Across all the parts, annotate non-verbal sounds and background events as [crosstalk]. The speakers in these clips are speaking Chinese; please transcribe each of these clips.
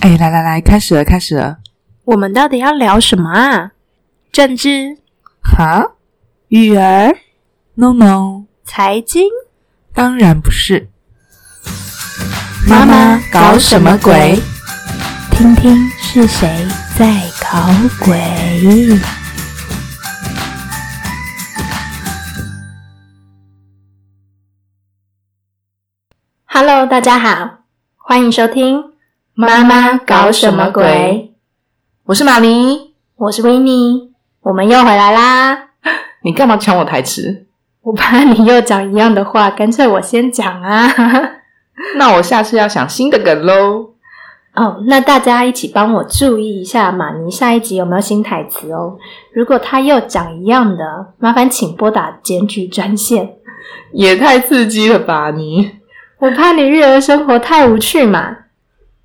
哎，来来来，开始了，开始了。我们到底要聊什么啊？政治、哈育儿、？No No，财经？当然不是。妈妈搞什么鬼？听听是谁在搞鬼。Hello，大家好，欢迎收听《妈妈搞什么鬼》。我是玛尼，我是维尼，我们又回来啦。[laughs] 你干嘛抢我台词？我怕你又讲一样的话，干脆我先讲啊。[laughs] 那我下次要想新的梗喽。哦，那大家一起帮我注意一下马尼下一集有没有新台词哦。如果他又讲一样的，麻烦请拨打检举专线。也太刺激了吧你！我怕你育儿生活太无趣嘛。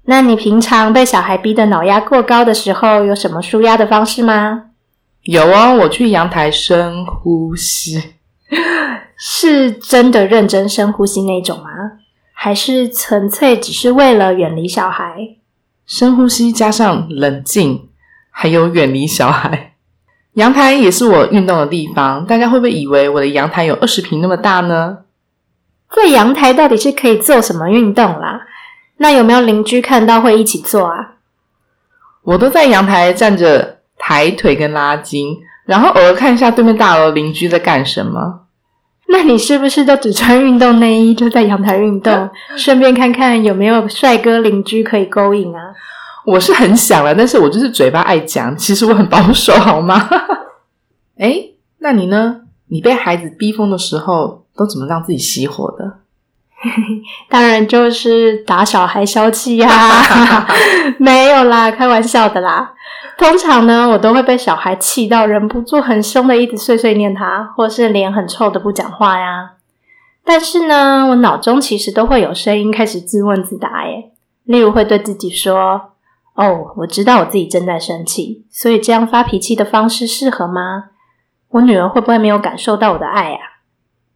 那你平常被小孩逼得脑压过高的时候，有什么舒压的方式吗？有啊，我去阳台深呼吸。[laughs] 是真的认真深呼吸那种吗？还是纯粹只是为了远离小孩？深呼吸加上冷静，还有远离小孩。阳台也是我运动的地方，大家会不会以为我的阳台有二十平那么大呢？在阳台到底是可以做什么运动啦？那有没有邻居看到会一起做啊？我都在阳台站着抬腿跟拉筋，然后偶尔看一下对面大楼邻居在干什么。那你是不是都只穿运动内衣就在阳台运动，[laughs] 顺便看看有没有帅哥邻居可以勾引啊？我是很想了，但是我就是嘴巴爱讲，其实我很保守，好吗？[laughs] 哎，那你呢？你被孩子逼疯的时候，都怎么让自己熄火的？[laughs] 当然就是打小孩消气呀、[laughs] 没有啦，开玩笑的啦。通常呢，我都会被小孩气到忍不住很凶的一直碎碎念他，或是脸很臭的不讲话呀。但是呢，我脑中其实都会有声音开始自问自答，耶。例如会对自己说：“哦，我知道我自己正在生气，所以这样发脾气的方式适合吗？我女儿会不会没有感受到我的爱啊？”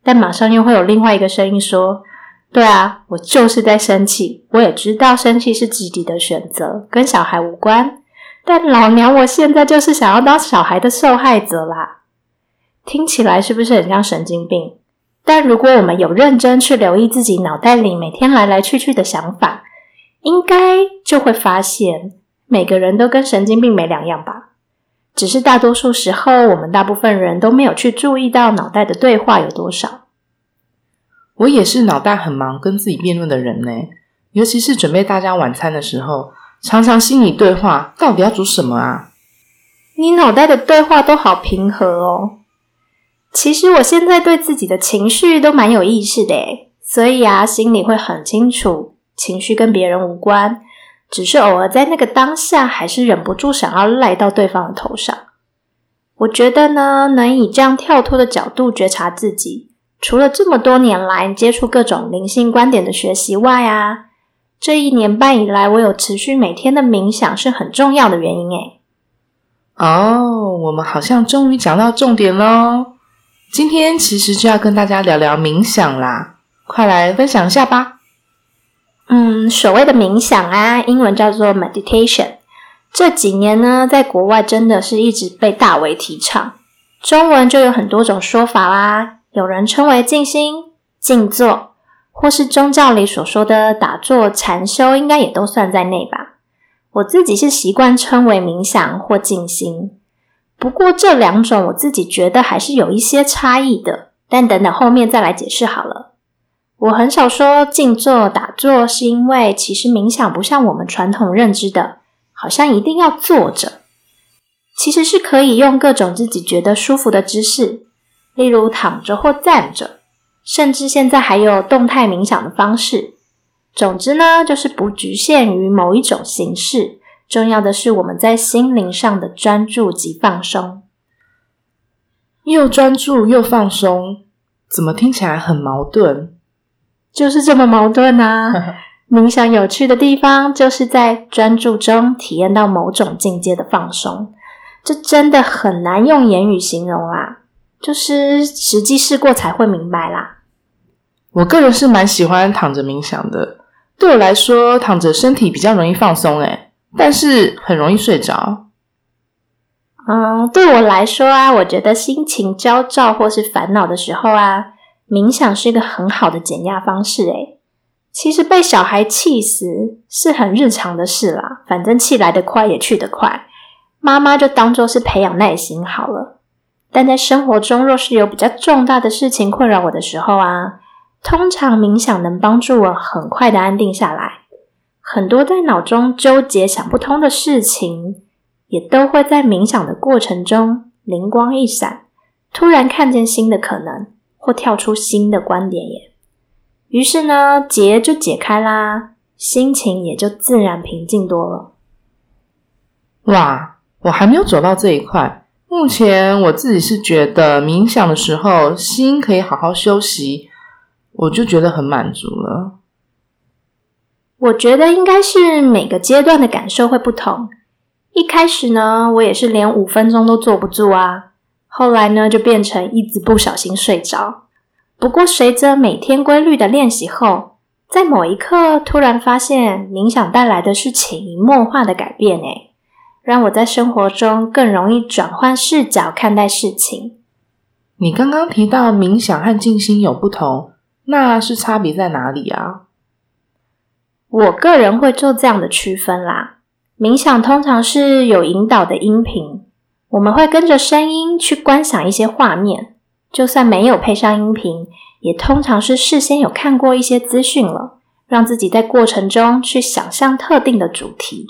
但马上又会有另外一个声音说：“对啊，我就是在生气，我也知道生气是自己的选择，跟小孩无关。但老娘我现在就是想要当小孩的受害者啦！听起来是不是很像神经病？但如果我们有认真去留意自己脑袋里每天来来去去的想法，应该就会发现，每个人都跟神经病没两样吧。只是大多数时候，我们大部分人都没有去注意到脑袋的对话有多少。我也是脑袋很忙，跟自己辩论的人呢。尤其是准备大家晚餐的时候，常常心里对话：到底要煮什么啊？你脑袋的对话都好平和哦。其实我现在对自己的情绪都蛮有意识的诶，所以啊，心里会很清楚，情绪跟别人无关，只是偶尔在那个当下，还是忍不住想要赖到对方的头上。我觉得呢，能以这样跳脱的角度觉察自己，除了这么多年来接触各种灵性观点的学习外啊，这一年半以来，我有持续每天的冥想是很重要的原因诶。哦，我们好像终于讲到重点喽！今天其实就要跟大家聊聊冥想啦，快来分享一下吧。嗯，所谓的冥想啊，英文叫做 meditation。这几年呢，在国外真的是一直被大为提倡。中文就有很多种说法啦，有人称为静心、静坐，或是宗教里所说的打坐、禅修，应该也都算在内吧。我自己是习惯称为冥想或静心。不过这两种我自己觉得还是有一些差异的，但等等后面再来解释好了。我很少说静坐打坐，是因为其实冥想不像我们传统认知的，好像一定要坐着，其实是可以用各种自己觉得舒服的姿势，例如躺着或站着，甚至现在还有动态冥想的方式。总之呢，就是不局限于某一种形式。重要的是我们在心灵上的专注及放松。又专注又放松，怎么听起来很矛盾？就是这么矛盾啊！[laughs] 冥想有趣的地方，就是在专注中体验到某种境界的放松，这真的很难用言语形容啦，就是实际试过才会明白啦。我个人是蛮喜欢躺着冥想的。对我来说，躺着身体比较容易放松，诶，但是很容易睡着。嗯，对我来说啊，我觉得心情焦躁或是烦恼的时候啊，冥想是一个很好的减压方式。诶，其实被小孩气死是很日常的事啦，反正气来得快也去得快，妈妈就当做是培养耐心好了。但在生活中，若是有比较重大的事情困扰我的时候啊，通常冥想能帮助我很快的安定下来。很多在脑中纠结想不通的事情，也都会在冥想的过程中灵光一闪，突然看见新的可能，或跳出新的观点耶。于是呢，结就解开啦，心情也就自然平静多了。哇，我还没有走到这一块。目前我自己是觉得冥想的时候心可以好好休息，我就觉得很满足了。我觉得应该是每个阶段的感受会不同。一开始呢，我也是连五分钟都坐不住啊。后来呢，就变成一直不小心睡着。不过随着每天规律的练习后，在某一刻突然发现冥想带来的是潜移默化的改变，诶让我在生活中更容易转换视角看待事情。你刚刚提到冥想和静心有不同，那是差别在哪里啊？我个人会做这样的区分啦。冥想通常是有引导的音频，我们会跟着声音去观想一些画面，就算没有配上音频，也通常是事先有看过一些资讯了，让自己在过程中去想象特定的主题。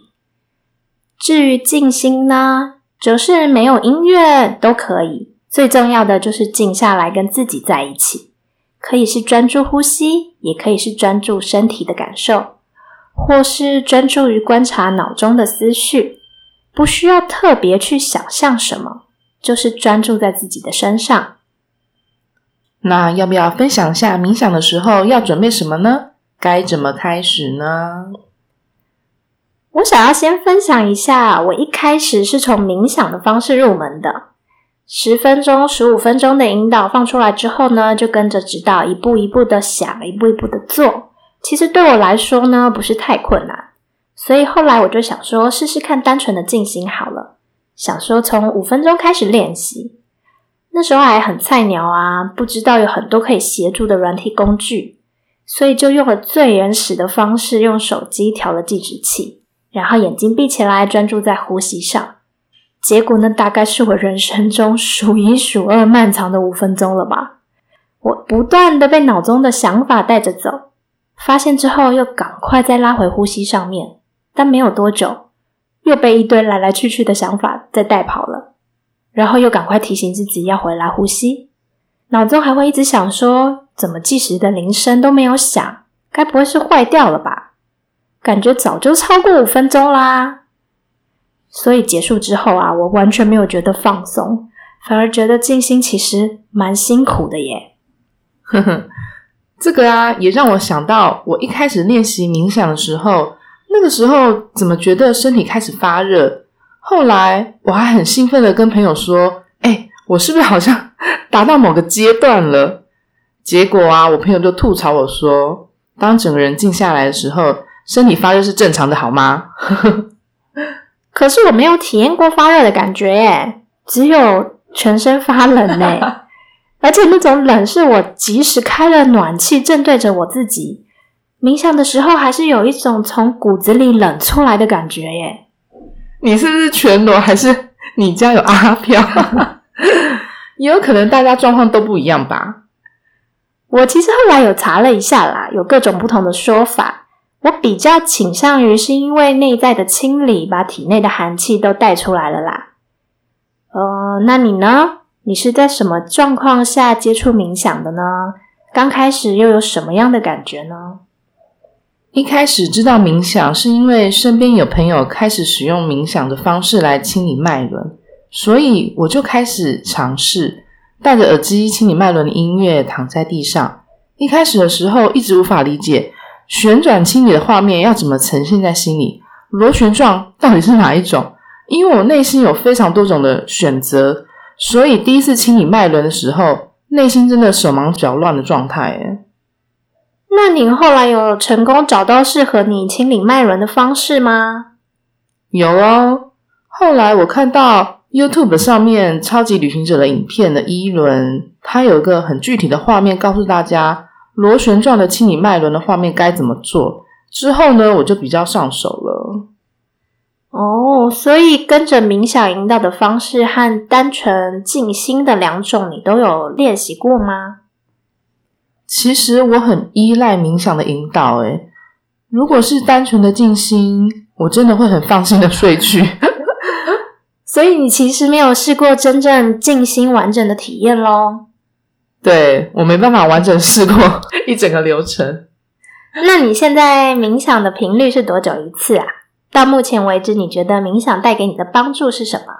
至于静心呢，则是没有音乐都可以，最重要的就是静下来跟自己在一起。可以是专注呼吸，也可以是专注身体的感受，或是专注于观察脑中的思绪，不需要特别去想象什么，就是专注在自己的身上。那要不要分享一下冥想的时候要准备什么呢？该怎么开始呢？我想要先分享一下，我一开始是从冥想的方式入门的，十分钟、十五分钟的引导放出来之后呢，就跟着指导一步一步的想，一步一步的做。其实对我来说呢，不是太困难，所以后来我就想说，试试看单纯的静心好了。想说从五分钟开始练习，那时候还很菜鸟啊，不知道有很多可以协助的软体工具，所以就用了最原始的方式，用手机调了计时器。然后眼睛闭起来，专注在呼吸上。结果呢，大概是我人生中数一数二漫长的五分钟了吧。我不断的被脑中的想法带着走，发现之后又赶快再拉回呼吸上面。但没有多久，又被一堆来来去去的想法再带跑了。然后又赶快提醒自己要回来呼吸。脑中还会一直想说：怎么计时的铃声都没有响？该不会是坏掉了吧？感觉早就超过五分钟啦，所以结束之后啊，我完全没有觉得放松，反而觉得静心其实蛮辛苦的耶。呵呵，这个啊，也让我想到我一开始练习冥想的时候，那个时候怎么觉得身体开始发热？后来我还很兴奋的跟朋友说：“哎，我是不是好像达到某个阶段了？”结果啊，我朋友就吐槽我说：“当整个人静下来的时候。”身体发热是正常的，好吗？[laughs] 可是我没有体验过发热的感觉耶，只有全身发冷呢。[laughs] 而且那种冷是我即使开了暖气，正对着我自己冥想的时候，还是有一种从骨子里冷出来的感觉耶。你是不是全裸？还是你家有阿飘？也 [laughs] 有可能大家状况都不一样吧。我其实后来有查了一下啦，有各种不同的说法。我比较倾向于是因为内在的清理，把体内的寒气都带出来了啦。呃，那你呢？你是在什么状况下接触冥想的呢？刚开始又有什么样的感觉呢？一开始知道冥想，是因为身边有朋友开始使用冥想的方式来清理脉轮，所以我就开始尝试戴着耳机清理脉轮的音乐，躺在地上。一开始的时候，一直无法理解。旋转清理的画面要怎么呈现在心里？螺旋状到底是哪一种？因为我内心有非常多种的选择，所以第一次清理脉轮的时候，内心真的手忙脚乱的状态。那你后来有成功找到适合你清理脉轮的方式吗？有哦，后来我看到 YouTube 上面《超级旅行者》的影片的一轮，它有一个很具体的画面，告诉大家螺旋状的清理脉轮的画面该怎么做。之后呢，我就比较上手了。哦，所以跟着冥想引导的方式和单纯静心的两种，你都有练习过吗？其实我很依赖冥想的引导，诶如果是单纯的静心，我真的会很放心的睡去。[laughs] 所以你其实没有试过真正静心完整的体验咯对我没办法完整试过一整个流程。那你现在冥想的频率是多久一次啊？到目前为止，你觉得冥想带给你的帮助是什么？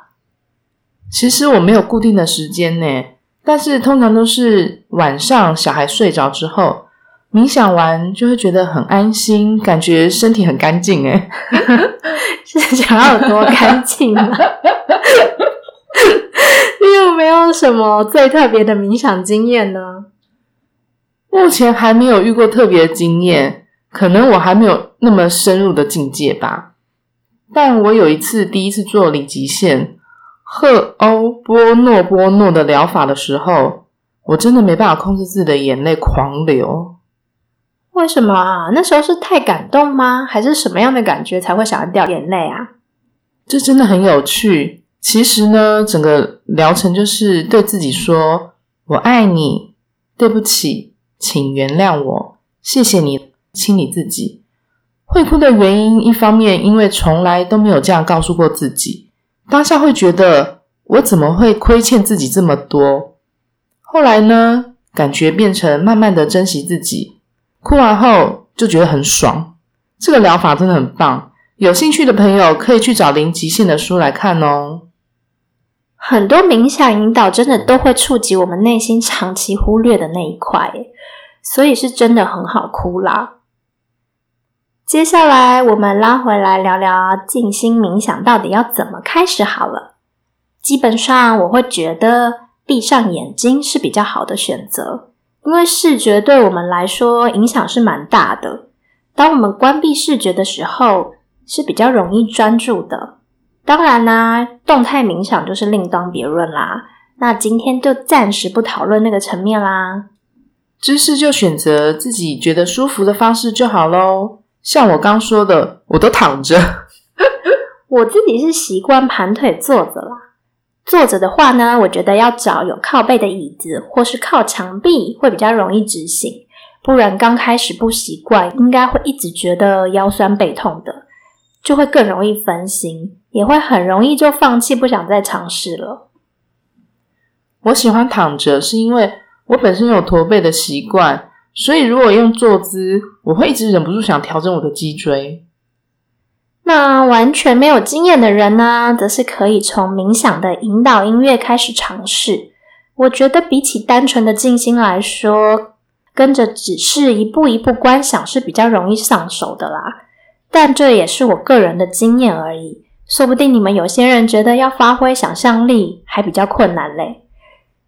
其实我没有固定的时间呢。但是通常都是晚上小孩睡着之后，冥想完就会觉得很安心，感觉身体很干净。诶是 [laughs] 想要有多干净吗？你有没有什么最特别的冥想经验呢？目前还没有遇过特别的经验，可能我还没有那么深入的境界吧。但我有一次第一次做零极限。赫欧波诺波诺的疗法的时候，我真的没办法控制自己的眼泪狂流。为什么啊？那时候是太感动吗？还是什么样的感觉才会想要掉眼泪啊？这真的很有趣。其实呢，整个疗程就是对自己说：“我爱你，对不起，请原谅我，谢谢你，清理自己。”会哭的原因，一方面因为从来都没有这样告诉过自己。当下会觉得我怎么会亏欠自己这么多？后来呢，感觉变成慢慢的珍惜自己。哭完后就觉得很爽。这个疗法真的很棒，有兴趣的朋友可以去找零极限的书来看哦。很多冥想引导真的都会触及我们内心长期忽略的那一块，所以是真的很好哭啦。接下来，我们拉回来聊聊静心冥想到底要怎么开始好了。基本上，我会觉得闭上眼睛是比较好的选择，因为视觉对我们来说影响是蛮大的。当我们关闭视觉的时候，是比较容易专注的。当然啦，动态冥想就是另当别论啦。那今天就暂时不讨论那个层面啦。知识就选择自己觉得舒服的方式就好喽。像我刚说的，我都躺着。[laughs] 我自己是习惯盘腿坐着啦。坐着的话呢，我觉得要找有靠背的椅子，或是靠墙壁，会比较容易执行。不然刚开始不习惯，应该会一直觉得腰酸背痛的，就会更容易分心，也会很容易就放弃，不想再尝试了。我喜欢躺着，是因为我本身有驼背的习惯。所以，如果用坐姿，我会一直忍不住想调整我的脊椎。那完全没有经验的人呢，则是可以从冥想的引导音乐开始尝试。我觉得比起单纯的静心来说，跟着指示一步一步观想是比较容易上手的啦。但这也是我个人的经验而已，说不定你们有些人觉得要发挥想象力还比较困难嘞，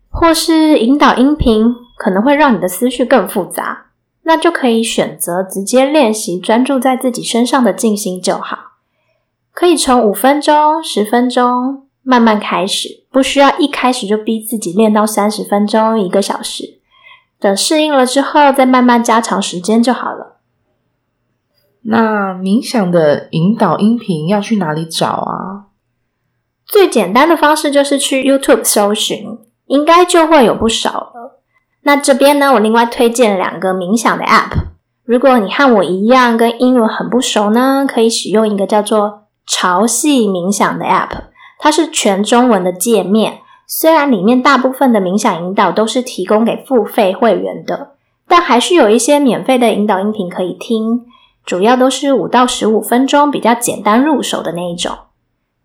或是引导音频。可能会让你的思绪更复杂，那就可以选择直接练习专注在自己身上的静心就好。可以从五分钟、十分钟慢慢开始，不需要一开始就逼自己练到三十分钟、一个小时。等适应了之后，再慢慢加长时间就好了。那冥想的引导音频要去哪里找啊？最简单的方式就是去 YouTube 搜寻，应该就会有不少了。那这边呢，我另外推荐两个冥想的 App。如果你和我一样跟英文很不熟呢，可以使用一个叫做“潮汐冥想”的 App，它是全中文的界面。虽然里面大部分的冥想引导都是提供给付费会员的，但还是有一些免费的引导音频可以听，主要都是五到十五分钟，比较简单入手的那一种。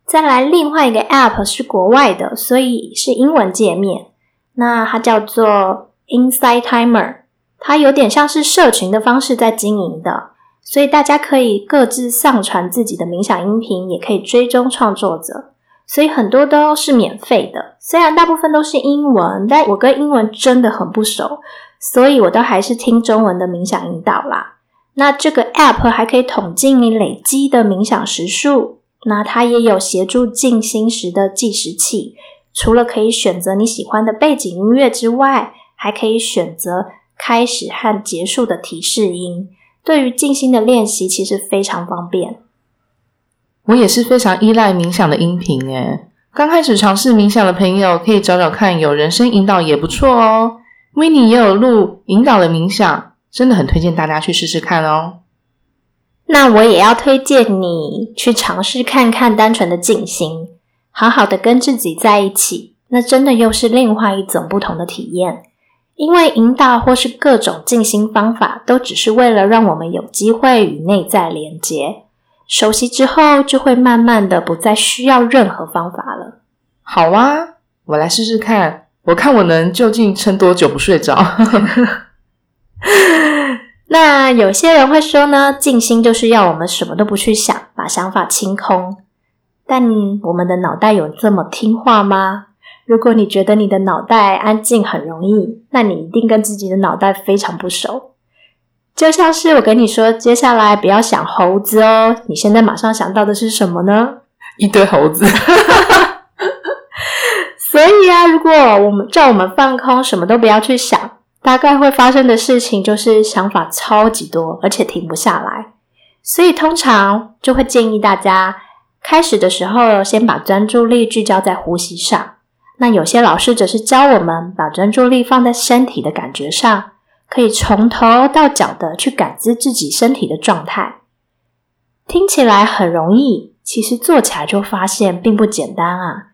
再来，另外一个 App 是国外的，所以是英文界面，那它叫做。Inside Timer，它有点像是社群的方式在经营的，所以大家可以各自上传自己的冥想音频，也可以追踪创作者。所以很多都是免费的。虽然大部分都是英文，但我跟英文真的很不熟，所以我都还是听中文的冥想引导啦。那这个 App 还可以统计你累积的冥想时数，那它也有协助静心时的计时器。除了可以选择你喜欢的背景音乐之外，还可以选择开始和结束的提示音。对于静心的练习，其实非常方便。我也是非常依赖冥想的音频诶。刚开始尝试冥想的朋友，可以找找看，有人声引导也不错哦。w i n n e 也有录引导的冥想，真的很推荐大家去试试看哦。那我也要推荐你去尝试看看单纯的静心。好好的跟自己在一起，那真的又是另外一种不同的体验。因为引导或是各种静心方法，都只是为了让我们有机会与内在连接。熟悉之后，就会慢慢的不再需要任何方法了。好啊，我来试试看，我看我能究竟撑多久不睡着。[laughs] 那有些人会说呢，静心就是要我们什么都不去想，把想法清空。但我们的脑袋有这么听话吗？如果你觉得你的脑袋安静很容易，那你一定跟自己的脑袋非常不熟。就像是我跟你说，接下来不要想猴子哦，你现在马上想到的是什么呢？一堆猴子。[laughs] 所以啊，如果我们叫我们放空，什么都不要去想，大概会发生的事情就是想法超级多，而且停不下来。所以通常就会建议大家。开始的时候，先把专注力聚焦在呼吸上。那有些老师则是教我们把专注力放在身体的感觉上，可以从头到脚的去感知自己身体的状态。听起来很容易，其实做起来就发现并不简单啊！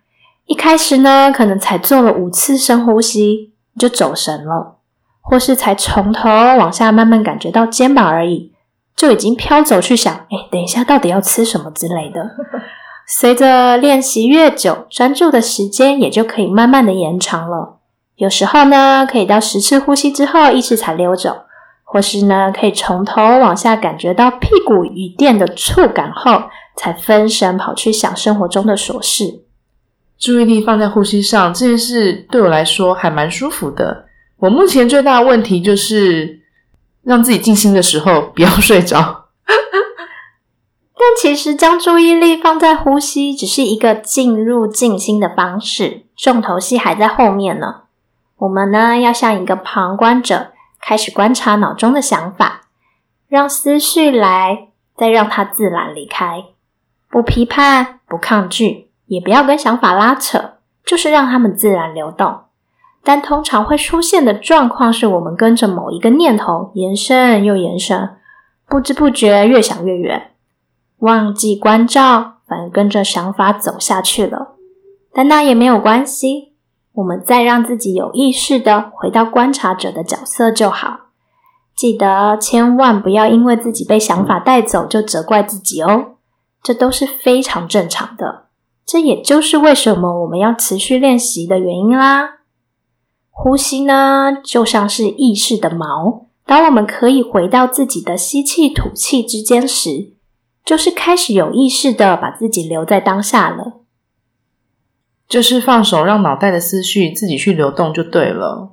一开始呢，可能才做了五次深呼吸就走神了，或是才从头往下慢慢感觉到肩膀而已。就已经飘走去想，哎，等一下到底要吃什么之类的。随着练习越久，专注的时间也就可以慢慢的延长了。有时候呢，可以到十次呼吸之后，意识才溜走；或是呢，可以从头往下感觉到屁股与垫的触感后，才分神跑去想生活中的琐事。注意力放在呼吸上这件事，对我来说还蛮舒服的。我目前最大的问题就是。让自己静心的时候不要睡着，但其实将注意力放在呼吸只是一个进入静心的方式，重头戏还在后面呢。我们呢要像一个旁观者，开始观察脑中的想法，让思绪来，再让它自然离开，不批判，不抗拒，也不要跟想法拉扯，就是让它们自然流动。但通常会出现的状况是，我们跟着某一个念头延伸又延伸，不知不觉越想越远，忘记关照，反而跟着想法走下去了。但那也没有关系，我们再让自己有意识的回到观察者的角色就好。记得千万不要因为自己被想法带走就责怪自己哦，这都是非常正常的。这也就是为什么我们要持续练习的原因啦。呼吸呢，就像是意识的锚。当我们可以回到自己的吸气、吐气之间时，就是开始有意识的把自己留在当下了。就是放手，让脑袋的思绪自己去流动就对了。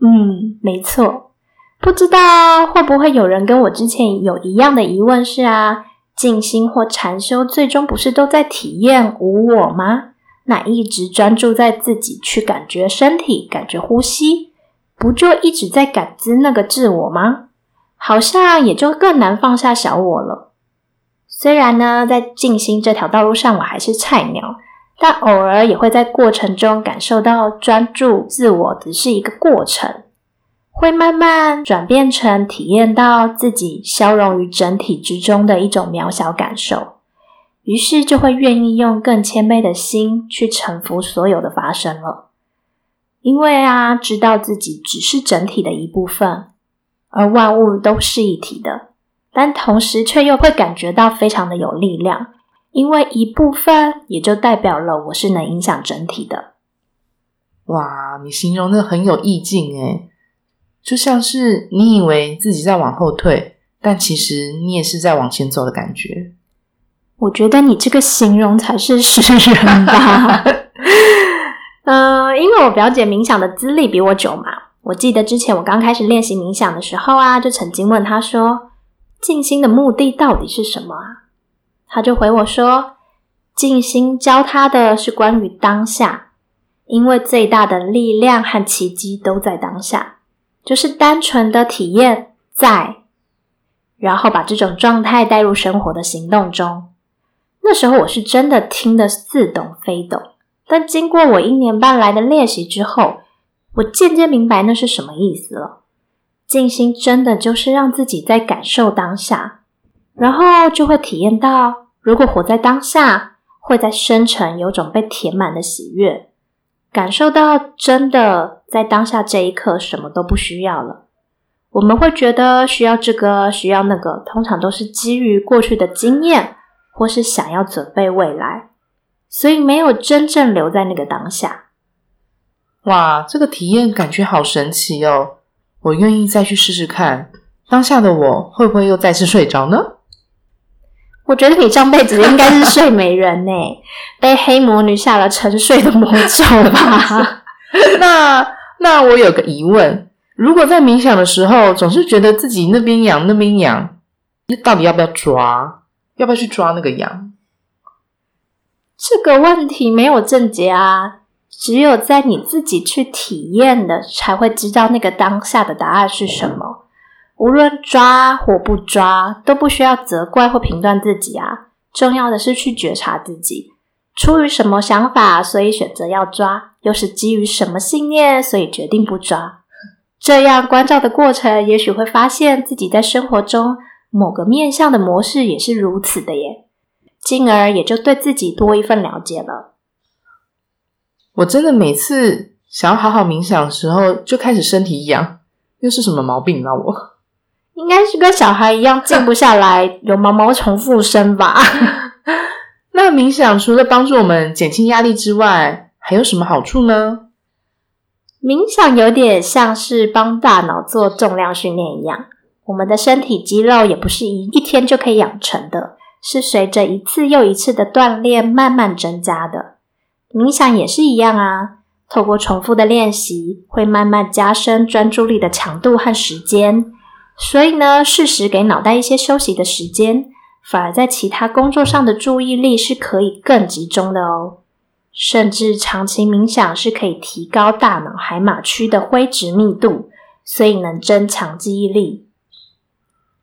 嗯，没错。不知道会不会有人跟我之前有一样的疑问是啊，静心或禅修，最终不是都在体验无我吗？那一直专注在自己去感觉身体、感觉呼吸，不就一直在感知那个自我吗？好像也就更难放下小我了。虽然呢，在静心这条道路上我还是菜鸟，但偶尔也会在过程中感受到专注自我只是一个过程，会慢慢转变成体验到自己消融于整体之中的一种渺小感受。于是就会愿意用更谦卑的心去臣服所有的发生了，因为啊，知道自己只是整体的一部分，而万物都是一体的，但同时却又会感觉到非常的有力量，因为一部分也就代表了我是能影响整体的。哇，你形容的很有意境诶，就像是你以为自己在往后退，但其实你也是在往前走的感觉。我觉得你这个形容才是诗人吧。[laughs] 嗯，因为我表姐冥想的资历比我久嘛，我记得之前我刚开始练习冥想的时候啊，就曾经问她说：“静心的目的到底是什么啊？”他就回我说：“静心教他的是关于当下，因为最大的力量和奇迹都在当下，就是单纯的体验在，然后把这种状态带入生活的行动中。”那时候我是真的听得似懂非懂。但经过我一年半来的练习之后，我渐渐明白那是什么意思了。静心真的就是让自己在感受当下，然后就会体验到，如果活在当下，会在深层有种被填满的喜悦，感受到真的在当下这一刻什么都不需要了。我们会觉得需要这个，需要那个，通常都是基于过去的经验，或是想要准备未来。所以没有真正留在那个当下。哇，这个体验感觉好神奇哦！我愿意再去试试看。当下的我会不会又再次睡着呢？我觉得你上辈子应该是睡美人呢，被黑魔女下了沉睡的魔咒吧？[laughs] 那那我有个疑问：如果在冥想的时候总是觉得自己那边痒那边痒，到底要不要抓？要不要去抓那个痒？这个问题没有正解啊，只有在你自己去体验的，才会知道那个当下的答案是什么。无论抓或不抓，都不需要责怪或评断自己啊。重要的是去觉察自己，出于什么想法，所以选择要抓；又是基于什么信念，所以决定不抓。这样关照的过程，也许会发现自己在生活中某个面向的模式也是如此的耶。进而也就对自己多一份了解了。我真的每次想要好好冥想的时候，就开始身体痒，又是什么毛病啊？我应该是跟小孩一样 [laughs] 静不下来，有毛毛虫附身吧？[laughs] 那冥想除了帮助我们减轻压力之外，还有什么好处呢？冥想有点像是帮大脑做重量训练一样，我们的身体肌肉也不是一一天就可以养成的。是随着一次又一次的锻炼慢慢增加的。冥想也是一样啊，透过重复的练习，会慢慢加深专注力的强度和时间。所以呢，适时给脑袋一些休息的时间，反而在其他工作上的注意力是可以更集中的哦。甚至长期冥想是可以提高大脑海马区的灰质密度，所以能增强记忆力。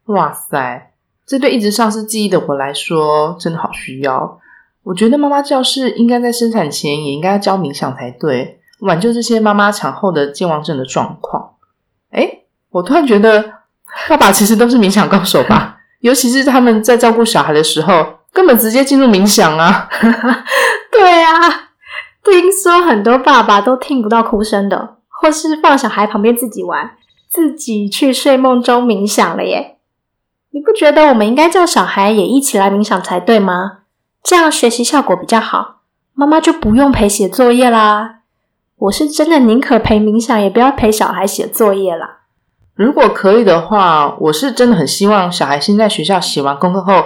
哇塞！这对一直丧失记忆的我来说，真的好需要。我觉得妈妈教室应该在生产前也应该要教冥想才对，挽救这些妈妈产后的健忘症的状况。诶我突然觉得爸爸其实都是冥想高手吧，尤其是他们在照顾小孩的时候，根本直接进入冥想啊。[laughs] 对啊，听说很多爸爸都听不到哭声的，或是放小孩旁边自己玩，自己去睡梦中冥想了耶。你不觉得我们应该叫小孩也一起来冥想才对吗？这样学习效果比较好，妈妈就不用陪写作业啦。我是真的宁可陪冥想，也不要陪小孩写作业啦。如果可以的话，我是真的很希望小孩先在学校写完功课后，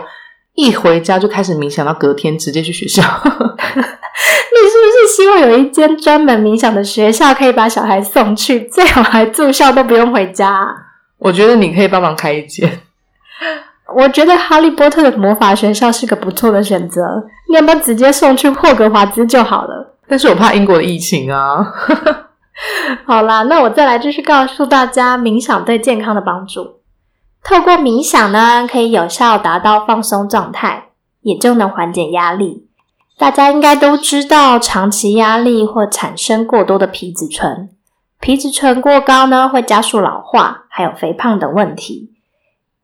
一回家就开始冥想，到隔天直接去学校。[laughs] 你是不是希望有一间专门冥想的学校，可以把小孩送去，最好还住校都不用回家？我觉得你可以帮忙开一间。我觉得哈利波特的魔法学校是个不错的选择，你要不要直接送去霍格华兹就好了？但是我怕英国的疫情啊。[laughs] [laughs] 好啦，那我再来继续告诉大家冥想对健康的帮助。透过冥想呢，可以有效达到放松状态，也就能缓解压力。大家应该都知道，长期压力或产生过多的皮质醇，皮质醇过高呢，会加速老化，还有肥胖等问题。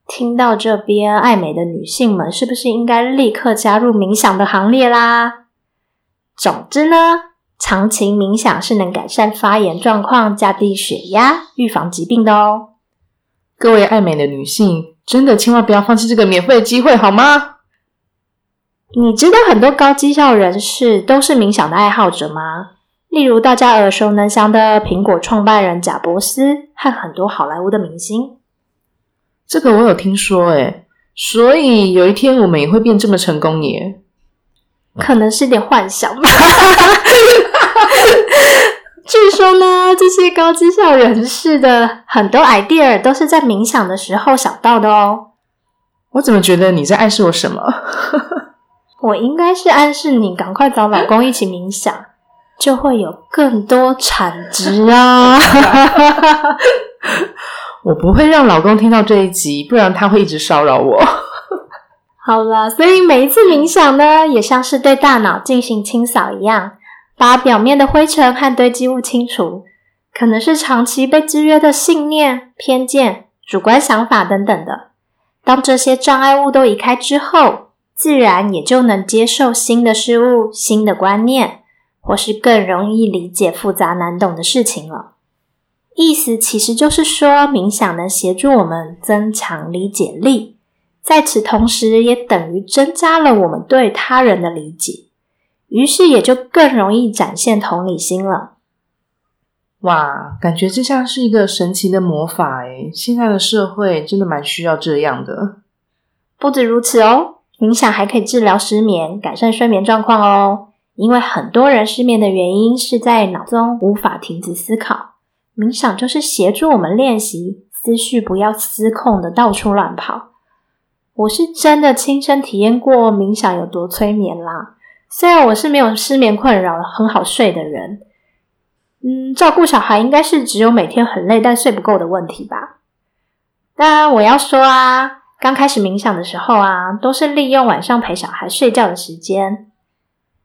听到这边，爱美的女性们是不是应该立刻加入冥想的行列啦？总之呢，长期冥想是能改善发炎状况、降低血压、预防疾病的哦。各位爱美的女性，真的千万不要放弃这个免费的机会，好吗？你知道很多高绩效人士都是冥想的爱好者吗？例如大家耳熟能详的苹果创办人贾伯斯和很多好莱坞的明星。这个我有听说，诶所以有一天我们也会变这么成功耶？可能是点幻想吧。[laughs] 据说呢，这些高绩效人士的很多 idea 都是在冥想的时候想到的哦。我怎么觉得你在暗示我什么？[laughs] 我应该是暗示你赶快找老公一起冥想，就会有更多产值啊！[laughs] 我不会让老公听到这一集，不然他会一直骚扰我。[laughs] 好了，所以每一次冥想呢，也像是对大脑进行清扫一样。把表面的灰尘和堆积物清除，可能是长期被制约的信念、偏见、主观想法等等的。当这些障碍物都移开之后，自然也就能接受新的事物、新的观念，或是更容易理解复杂难懂的事情了。意思其实就是说，冥想能协助我们增强理解力，在此同时也等于增加了我们对他人的理解。于是也就更容易展现同理心了。哇，感觉这像是一个神奇的魔法诶现在的社会真的蛮需要这样的。不止如此哦，冥想还可以治疗失眠，改善睡眠状况哦。因为很多人失眠的原因是在脑中无法停止思考，冥想就是协助我们练习思绪不要失控的到处乱跑。我是真的亲身体验过冥想有多催眠啦。虽然我是没有失眠困扰、很好睡的人，嗯，照顾小孩应该是只有每天很累但睡不够的问题吧。当然，我要说啊，刚开始冥想的时候啊，都是利用晚上陪小孩睡觉的时间，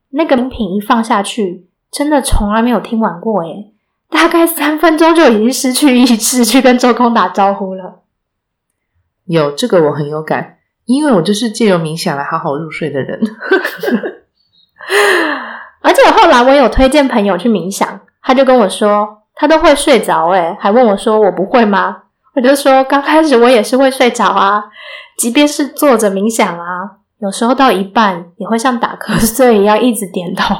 那个音频一放下去，真的从来没有听完过诶大概三分钟就已经失去意识，去跟周空打招呼了。有这个我很有感，因为我就是借由冥想来好好入睡的人。[laughs] 而且后来我有推荐朋友去冥想，他就跟我说他都会睡着，诶还问我说我不会吗？我就说刚开始我也是会睡着啊，即便是坐着冥想啊，有时候到一半也会像打瞌睡一样一直点头。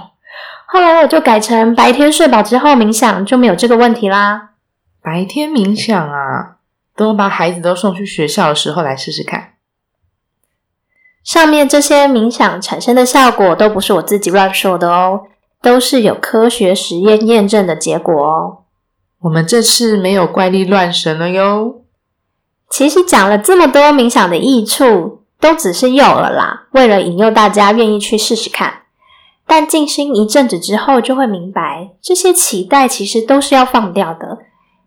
后来我就改成白天睡饱之后冥想，就没有这个问题啦。白天冥想啊，等我把孩子都送去学校的时候来试试看。上面这些冥想产生的效果都不是我自己乱说的哦，都是有科学实验验证的结果哦。我们这次没有怪力乱神了哟。其实讲了这么多冥想的益处，都只是诱饵啦，为了引诱大家愿意去试试看。但静心一阵子之后，就会明白这些期待其实都是要放掉的，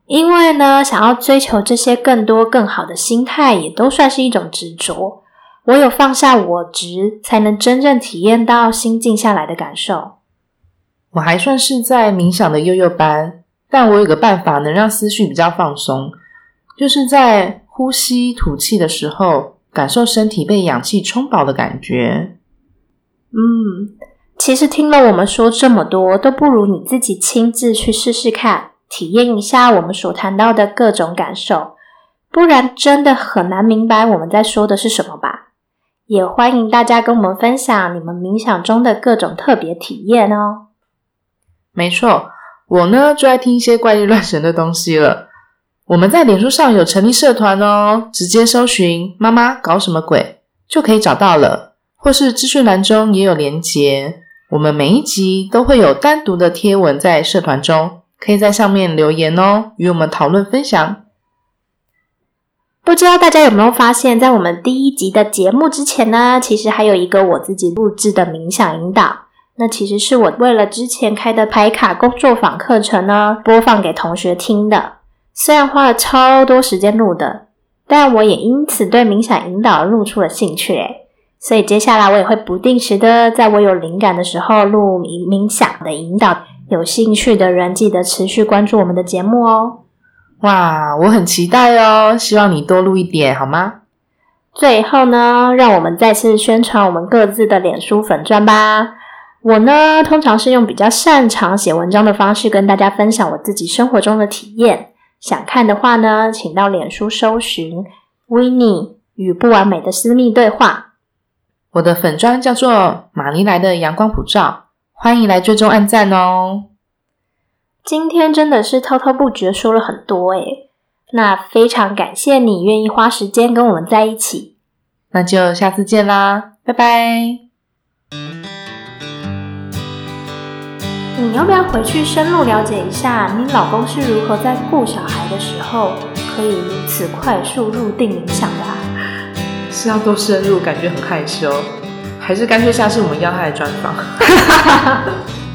因为呢，想要追求这些更多更好的心态，也都算是一种执着。唯有放下我执，才能真正体验到心静下来的感受。我还算是在冥想的幼幼班，但我有个办法能让思绪比较放松，就是在呼吸吐气的时候，感受身体被氧气充饱的感觉。嗯，其实听了我们说这么多，都不如你自己亲自去试试看，体验一下我们所谈到的各种感受，不然真的很难明白我们在说的是什么吧。也欢迎大家跟我们分享你们冥想中的各种特别体验哦。没错，我呢就爱听一些怪力乱神的东西了。我们在脸书上有成立社团哦，直接搜寻“妈妈搞什么鬼”就可以找到了，或是资讯栏中也有连结。我们每一集都会有单独的贴文在社团中，可以在上面留言哦，与我们讨论分享。不知道大家有没有发现，在我们第一集的节目之前呢，其实还有一个我自己录制的冥想引导。那其实是我为了之前开的排卡工作坊课程呢，播放给同学听的。虽然花了超多时间录的，但我也因此对冥想引导录出了兴趣。所以接下来我也会不定时的，在我有灵感的时候录冥冥想的引导。有兴趣的人记得持续关注我们的节目哦。哇，我很期待哦！希望你多录一点好吗？最后呢，让我们再次宣传我们各自的脸书粉钻吧。我呢，通常是用比较擅长写文章的方式跟大家分享我自己生活中的体验。想看的话呢，请到脸书搜寻 w i n n e 与不完美的私密对话。我的粉砖叫做玛尼来的阳光普照，欢迎来追踪按赞哦。今天真的是滔滔不绝说了很多诶，那非常感谢你愿意花时间跟我们在一起。那就下次见啦，拜拜。你要不要回去深入了解一下，你老公是如何在顾小孩的时候可以如此快速入定冥想的啊？是要做深入，感觉很害羞，还是干脆下次我们要他来专访？[laughs]